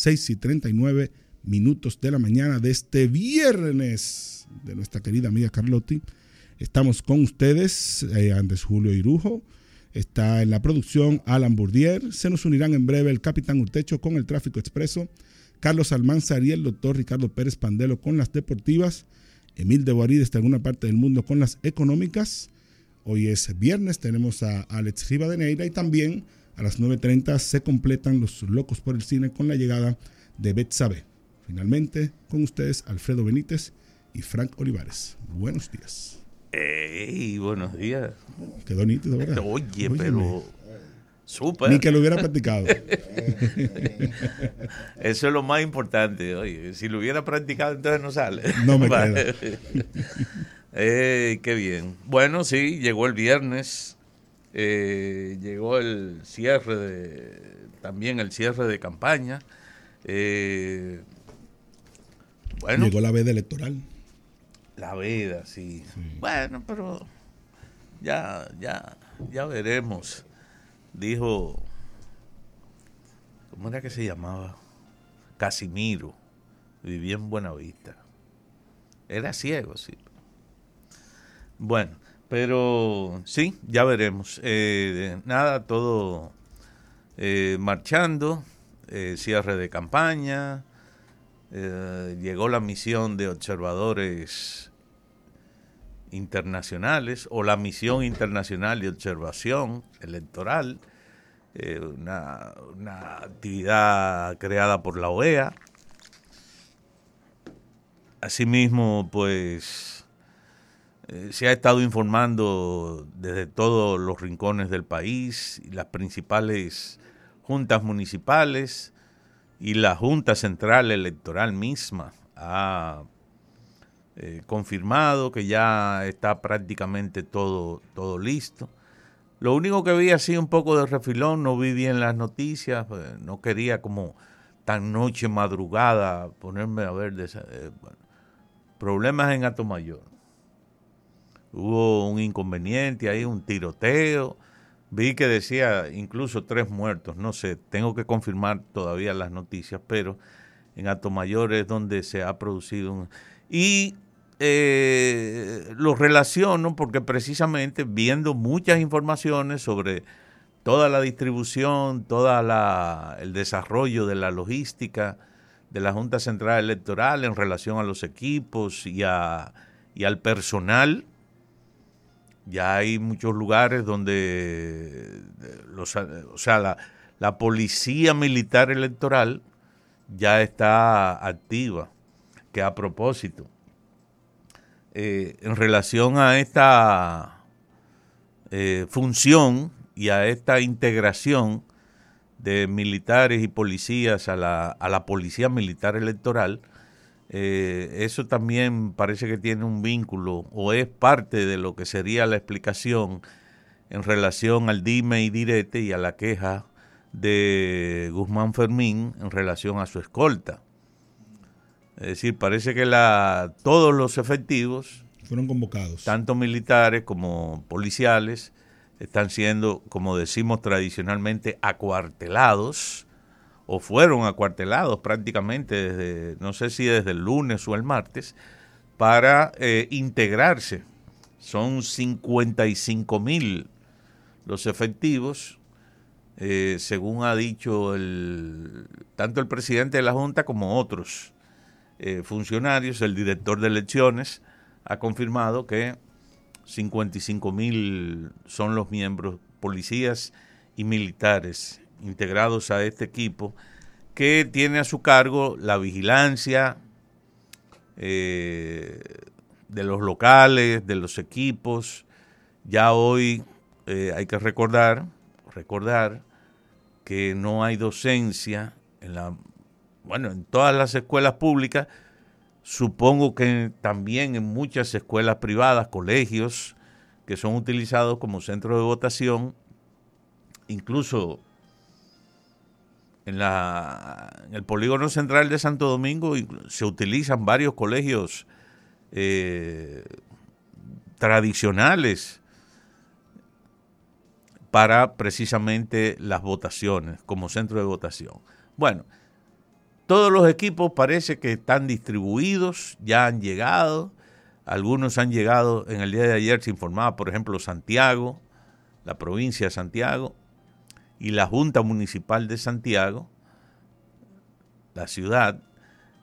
6 y 39 minutos de la mañana de este viernes de nuestra querida amiga Carlotti. Estamos con ustedes, eh, Andrés Julio Irujo. Está en la producción Alan Bourdier. Se nos unirán en breve el capitán Urtecho con el tráfico expreso. Carlos Almanzar y el doctor Ricardo Pérez Pandelo con las deportivas. Emil de Boarí desde alguna parte del mundo con las económicas. Hoy es viernes, tenemos a Alex Rivadeneira y también a las 9.30 se completan los locos por el cine con la llegada de Betsabe. Finalmente, con ustedes Alfredo Benítez y Frank Olivares. Buenos días. ¡Ey! Buenos días. Quedó nítido, ¿verdad? Oye, pero. Súper. Ni que lo hubiera practicado. Eso es lo más importante. Oye, si lo hubiera practicado, entonces no sale. No me queda. qué bien. Bueno, sí, llegó el viernes. Eh, llegó el cierre de. También el cierre de campaña. Eh, bueno. Llegó la veda electoral. La veda, sí. Bueno, pero ya, ya, ya veremos. Dijo, ¿cómo era que se llamaba? Casimiro. Vivía en Buenavista. Era ciego, sí. Bueno, pero sí, ya veremos. Eh, nada, todo eh, marchando, eh, cierre de campaña, llegó la misión de observadores internacionales o la misión internacional de observación electoral, una, una actividad creada por la OEA. Asimismo, pues eh, se ha estado informando desde todos los rincones del país, las principales juntas municipales y la Junta Central Electoral misma ha eh, confirmado que ya está prácticamente todo, todo listo. Lo único que vi así un poco de refilón, no vi bien las noticias, pues, no quería como tan noche madrugada ponerme a ver de eh, problemas en Mayor hubo un inconveniente ahí, un tiroteo. Vi que decía incluso tres muertos, no sé, tengo que confirmar todavía las noticias, pero en Mayor es donde se ha producido un... Y eh, lo relaciono porque precisamente viendo muchas informaciones sobre toda la distribución, todo el desarrollo de la logística de la Junta Central Electoral en relación a los equipos y, a, y al personal ya hay muchos lugares donde los, o sea, la, policía militar electoral ya está activa. Que a propósito, eh, en relación a esta eh, función y a esta integración de militares y policías a la, a la policía militar electoral, eh, eso también parece que tiene un vínculo o es parte de lo que sería la explicación en relación al dime y direte y a la queja de Guzmán Fermín en relación a su escolta. Es decir, parece que la, todos los efectivos fueron convocados, tanto militares como policiales, están siendo, como decimos tradicionalmente, acuartelados o fueron acuartelados prácticamente desde, no sé si desde el lunes o el martes, para eh, integrarse. Son 55 mil los efectivos, eh, según ha dicho tanto el presidente de la Junta como otros eh, funcionarios, el director de elecciones ha confirmado que 55 mil son los miembros, policías y militares integrados a este equipo que tiene a su cargo la vigilancia eh, de los locales, de los equipos. Ya hoy eh, hay que recordar, recordar que no hay docencia en la, bueno, en todas las escuelas públicas. Supongo que también en muchas escuelas privadas, colegios que son utilizados como centro de votación, incluso en, la, en el polígono central de Santo Domingo se utilizan varios colegios eh, tradicionales para precisamente las votaciones, como centro de votación. Bueno, todos los equipos parece que están distribuidos, ya han llegado. Algunos han llegado, en el día de ayer se informaba, por ejemplo, Santiago, la provincia de Santiago, y la Junta Municipal de Santiago, la ciudad,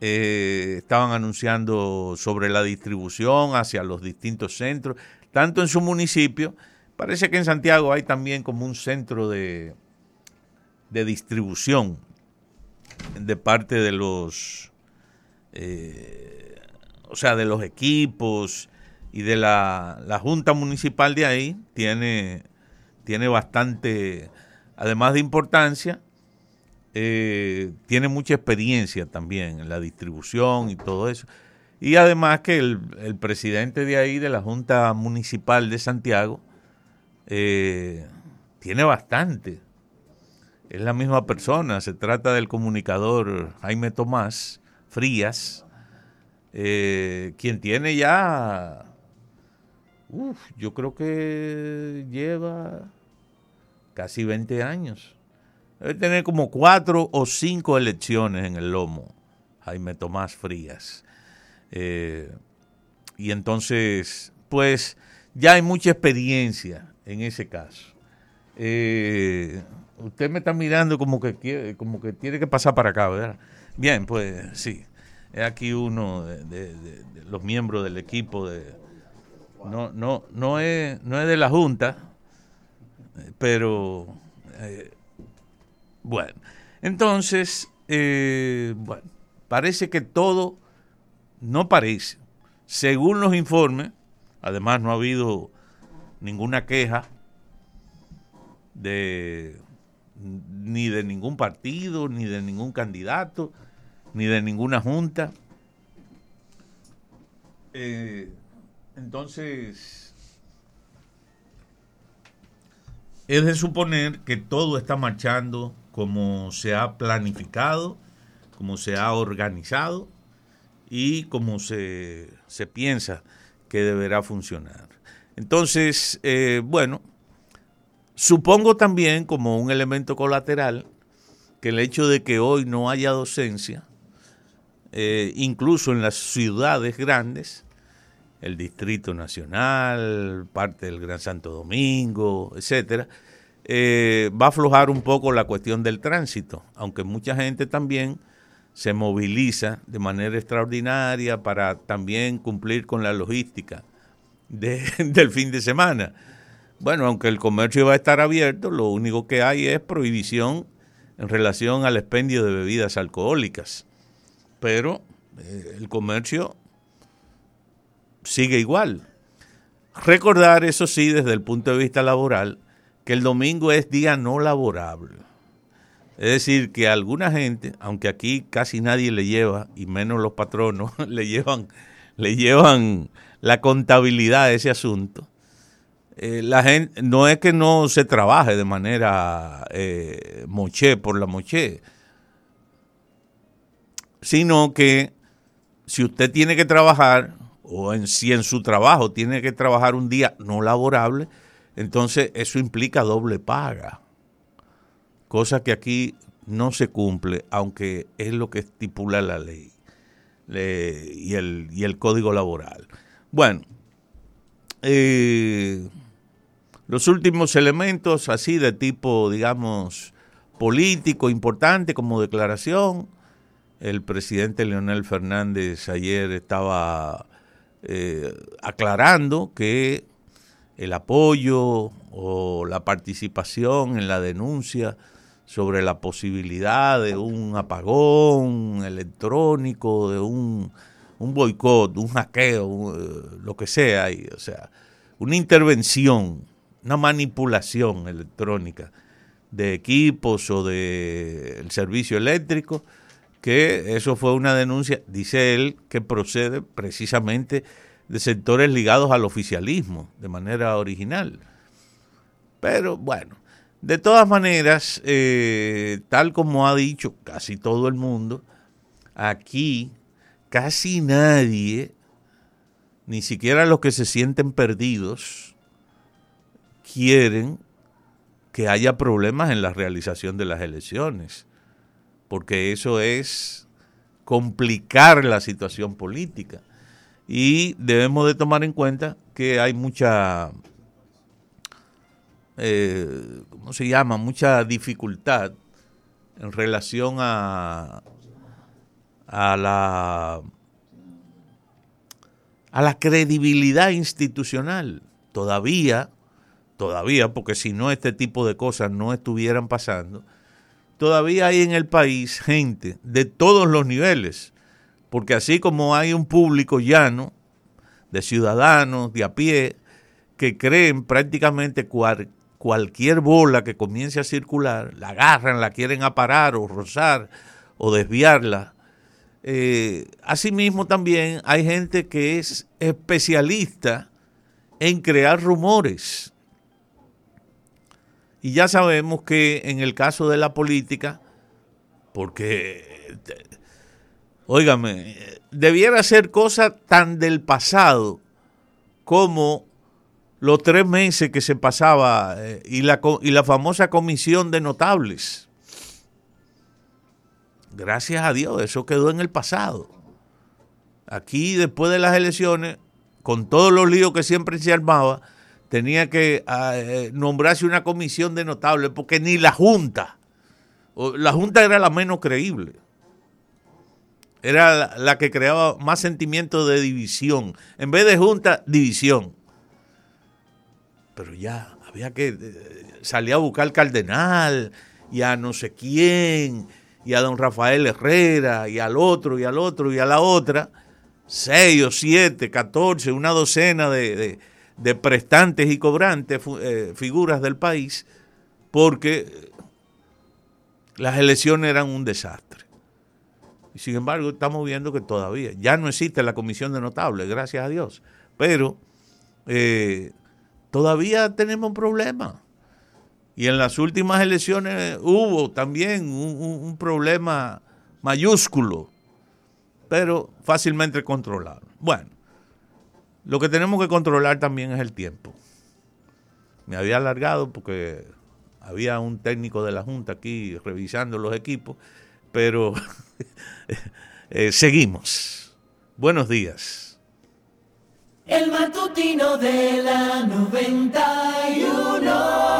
eh, estaban anunciando sobre la distribución hacia los distintos centros, tanto en su municipio, parece que en Santiago hay también como un centro de, de distribución de parte de los, eh, o sea, de los equipos y de la, la, Junta Municipal de ahí, tiene, tiene bastante, además de importancia, eh, tiene mucha experiencia también en la distribución y todo eso. Y además que el, presidente de ahí, de la Junta Municipal de Santiago, eh, tiene bastante. Es la misma persona, se trata del comunicador Jaime Tomás Frías, eh, quien tiene ya, uf, yo creo que lleva casi 20 años Debe tener como cuatro o cinco elecciones en el lomo, Jaime Tomás Frías. Eh, y entonces, pues ya hay mucha experiencia en ese caso. Eh, usted me está mirando como que quiere, como que tiene que pasar para acá, ¿verdad? Bien, pues sí. Es aquí uno de, los miembros del equipo de no no no es no es de la junta, pero eh, bueno, entonces, eh, bueno, parece que todo, no parece, según los informes, además no ha habido ninguna queja de ni de ningún partido, ni de ningún candidato, ni de ninguna junta. Eh, entonces, es de suponer que todo está marchando como se ha planificado, como se ha organizado y como se, piensa que deberá funcionar. Entonces, eh, bueno, supongo también como un elemento colateral que el hecho de que hoy no haya docencia, eh, incluso en las ciudades grandes, el Distrito Nacional, parte del Gran Santo Domingo, etcétera, eh, va a aflojar un poco la cuestión del tránsito, aunque mucha gente también se moviliza de manera extraordinaria para también cumplir con la logística del fin de semana. Bueno, aunque el comercio va a estar abierto, lo único que hay es prohibición en relación al expendio de bebidas alcohólicas. Pero eh, el comercio sigue igual. Recordar, eso sí, desde el punto de vista laboral, que el domingo es día no laborable. Es decir, que alguna gente, aunque aquí casi nadie le lleva, y menos los patronos, le llevan, le llevan la contabilidad de ese asunto, eh, la gente, no es que no se trabaje de manera eh, moché por la moché, sino que si usted tiene que trabajar, o en, si en su trabajo tiene que trabajar un día no laborable, entonces eso implica doble paga, cosa que aquí no se cumple, aunque es lo que estipula la ley y, el, y, el, código laboral. Bueno, eh, los últimos elementos así de tipo, digamos, político importante como declaración, el presidente Leonel Fernández ayer estaba eh, aclarando que el apoyo o la participación en la denuncia sobre la posibilidad de un apagón electrónico, de un, un boicot, un hackeo, eh, lo que sea, o sea, una intervención, una manipulación electrónica de equipos o de el servicio eléctrico, que eso fue una denuncia, dice él, que procede precisamente de sectores ligados al oficialismo de manera original. Pero bueno, de todas maneras, eh, tal como ha dicho casi todo el mundo, aquí casi nadie, ni siquiera los que se sienten perdidos, quieren que haya problemas en la realización de las elecciones, porque eso es complicar la situación política. Y debemos de tomar en cuenta que hay mucha, eh, ¿cómo se llama? Mucha dificultad en relación a, a la a la credibilidad institucional. Todavía, todavía, porque si no este tipo de cosas no estuvieran pasando, todavía hay en el país gente de todos los niveles, porque así como hay un público llano de ciudadanos de a pie que creen prácticamente cualquier bola que comience a circular, la agarran, la quieren aparar o rozar o desviarla eh, asimismo también hay gente que es especialista en crear rumores. Y ya sabemos que en el caso de la política, porque, óigame, debiera ser cosa tan del pasado como los tres meses que se pasaba eh, y, la, y la famosa comisión de notables gracias a Dios, eso quedó en el pasado. Aquí, después de las elecciones, con todos los líos que siempre se armaba, tenía que ah, eh, nombrarse una comisión de notables, porque ni la Junta, la Junta era la menos creíble, era la, que creaba más sentimiento de división. En vez de Junta, división. Pero ya, había que eh, salir a buscar al cardenal y a no sé quién y a don Rafael Herrera y al otro y al otro y a la otra, seis o siete, catorce, una docena de, prestantes y cobrantes, eh, figuras del país, porque las elecciones eran un desastre. Y sin embargo, estamos viendo que todavía, ya no existe la comisión de notables, gracias a Dios, pero eh, todavía tenemos un problema. Y en las últimas elecciones hubo también un, problema mayúsculo, pero fácilmente controlado. Bueno, lo que tenemos que controlar también es el tiempo. Me había alargado porque había un técnico de la Junta aquí revisando los equipos, pero eh, seguimos. Buenos días. El matutino de la 91.